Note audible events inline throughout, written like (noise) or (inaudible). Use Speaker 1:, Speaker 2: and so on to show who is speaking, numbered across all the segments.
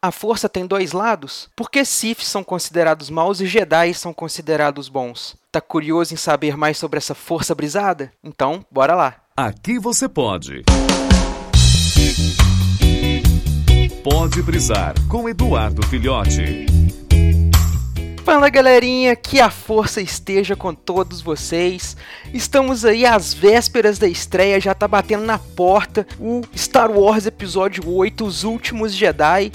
Speaker 1: A força tem dois lados? Por que Sith são considerados maus e Jedi são considerados bons? Tá curioso em saber mais sobre essa força brisada? Então, bora lá.
Speaker 2: Aqui você pode. Pode brisar com Eduardo Filhote.
Speaker 1: Fala galerinha, que a força esteja com todos vocês. Estamos aí às vésperas da estreia, já tá batendo na porta o Star Wars Episódio 8, Os Últimos Jedi,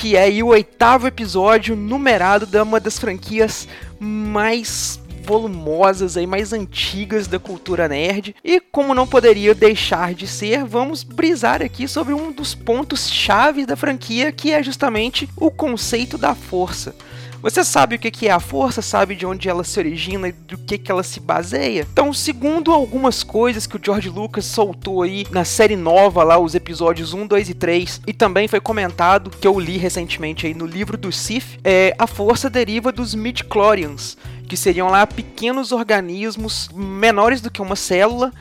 Speaker 1: que é o oitavo episódio numerado de uma das franquias mais volumosas aí mais antigas da cultura nerd. E como não poderia deixar de ser, vamos brisar aqui sobre um dos pontos chave da franquia, que é justamente o conceito da força. Você sabe o que é a força, sabe de onde ela se origina e do que, ela se baseia? Então, segundo algumas coisas que o George Lucas soltou aí na série nova lá, os episódios 1, 2 e 3, e também foi comentado, que eu li recentemente aí no livro do Sith, é, a força deriva dos midichlorians, que seriam lá pequenos organismos menores do que uma célula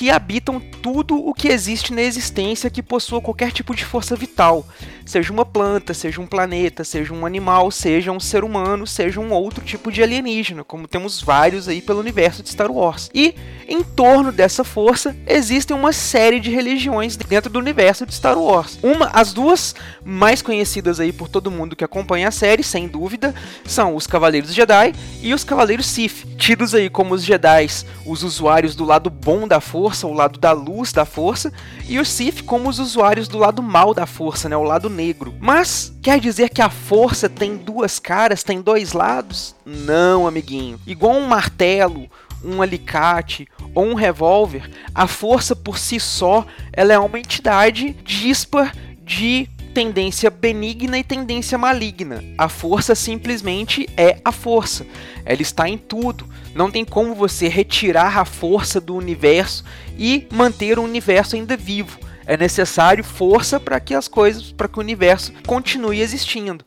Speaker 1: que habitam tudo o que existe na existência que possua qualquer tipo de força vital, seja uma planta, seja um planeta, seja um animal, seja um ser humano, seja um outro tipo de alienígena, como temos vários aí pelo universo de Star Wars. E em torno dessa força existem uma série de religiões dentro do universo de Star Wars. Uma, as duas mais conhecidas aí por todo mundo que acompanha a série, sem dúvida, são os Cavaleiros Jedi e os Cavaleiros Sith, tidos aí como os Jedi, os usuários do lado bom da força, o lado da luz da força, e os Sith como os usuários do lado mal da força, né, o lado negro. Mas quer dizer que a força tem duas caras, tem dois lados? Não, amiguinho. Igual um martelo, um alicate ou um revólver, a força por si só ela é uma entidade dispar de tendência benigna e tendência maligna. A força simplesmente é a força. Ela está em tudo. Não tem como você retirar a força do universo e manter o universo ainda vivo. É necessário força para que as coisas, para que o universo continue existindo.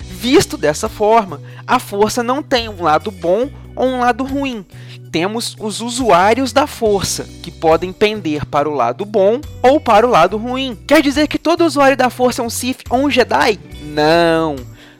Speaker 1: Visto dessa forma, a força não tem um lado bom ou um lado ruim. Temos os usuários da força, que podem pender para o lado bom ou para o lado ruim. Quer dizer que todo usuário da força é um Sith ou um Jedi? Não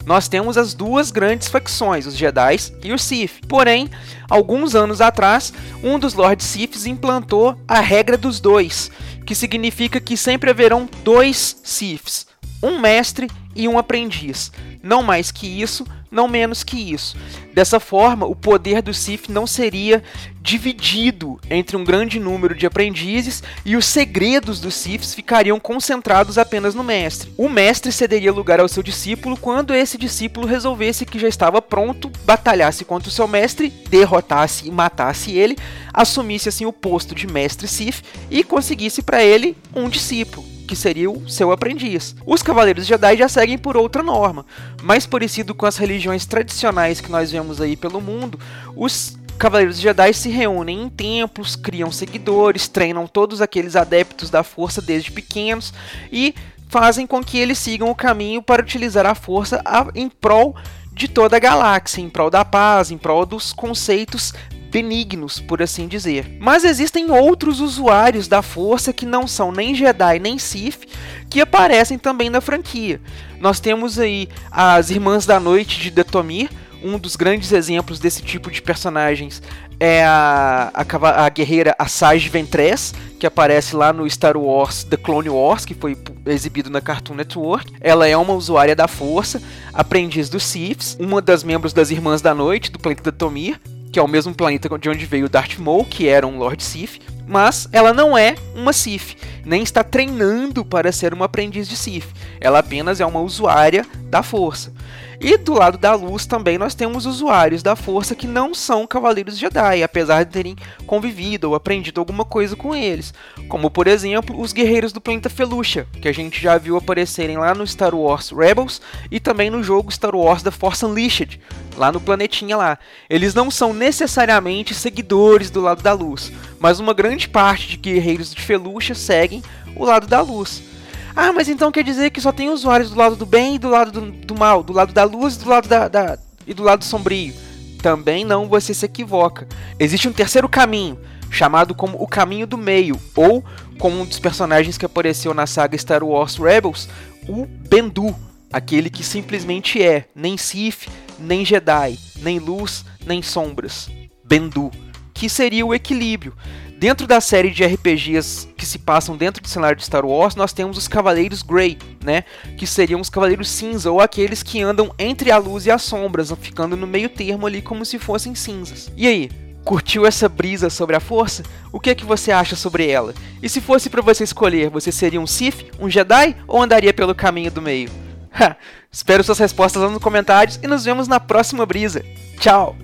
Speaker 1: nós temos as duas grandes facções, os Jedi e os Sith. Porém, alguns anos atrás, um dos Lords Siths implantou a regra dos dois, que significa que sempre haverão dois Siths, um mestre e um aprendiz. Não mais que isso, não menos que isso. Dessa forma, o poder do Sith não seria dividido entre um grande número de aprendizes e os segredos dos Siths ficariam concentrados apenas no mestre. O mestre cederia lugar ao seu discípulo quando esse discípulo resolvesse que já estava pronto, batalhasse contra o seu mestre, derrotasse e matasse ele, assumisse assim o posto de mestre Sith e conseguisse para ele um discípulo que seria o seu aprendiz. Os Cavaleiros Jedi já seguem por outra norma, mais parecido com as religiões tradicionais que nós vemos aí pelo mundo, os Cavaleiros Jedi se reúnem em templos, criam seguidores, treinam todos aqueles adeptos da força desde pequenos e fazem com que eles sigam o caminho para utilizar a força em prol de toda a galáxia, em prol da paz, em prol dos conceitos benignos, por assim dizer. Mas existem outros usuários da força que não são nem Jedi nem Sith, que aparecem também na franquia. Nós temos aí as Irmãs da Noite de Detomir, um dos grandes exemplos desse tipo de personagens é a, a, a guerreira Asajj Ventress, que aparece lá no Star Wars The Clone Wars, que foi exibido na Cartoon Network. Ela é uma usuária da força, aprendiz dos Siths, uma das membros das Irmãs da Noite, do planeta Tomir, que é o mesmo planeta de onde veio Darth Maul, que era um Lord Sith, mas ela não é uma Sith, nem está treinando para ser uma aprendiz de Sith. Ela apenas é uma usuária da força. E do lado da luz também nós temos usuários da força que não são cavaleiros Jedi, apesar de terem convivido ou aprendido alguma coisa com eles. Como por exemplo os guerreiros do planeta Felucia, que a gente já viu aparecerem lá no Star Wars Rebels e também no jogo Star Wars The Force Unleashed, lá no planetinha lá. Eles não são necessariamente seguidores do lado da luz, mas uma grande parte de guerreiros de Felucia seguem o lado da luz. Ah, mas então quer dizer que só tem usuários do lado do bem e do lado do, do mal, do lado da luz e do lado da, da, e do lado sombrio. Também não, você se equivoca. Existe um terceiro caminho, chamado como o Caminho do Meio, ou como um dos personagens que apareceu na saga Star Wars Rebels, o Bendu, aquele que simplesmente é, nem Sith, nem Jedi, nem luz, nem sombras. Bendu, que seria o equilíbrio. Dentro da série de RPGs que se passam dentro do cenário de Star Wars, nós temos os Cavaleiros Grey, né? Que seriam os Cavaleiros Cinza, ou aqueles que andam entre a luz e as sombras, ficando no meio termo ali como se fossem cinzas. E aí, Curtiu essa brisa sobre a força? O que é que você acha sobre ela? E se fosse para você escolher, você seria um Sith, um Jedi ou andaria pelo caminho do meio? (laughs) Espero suas respostas lá nos comentários e nos vemos na próxima brisa. Tchau!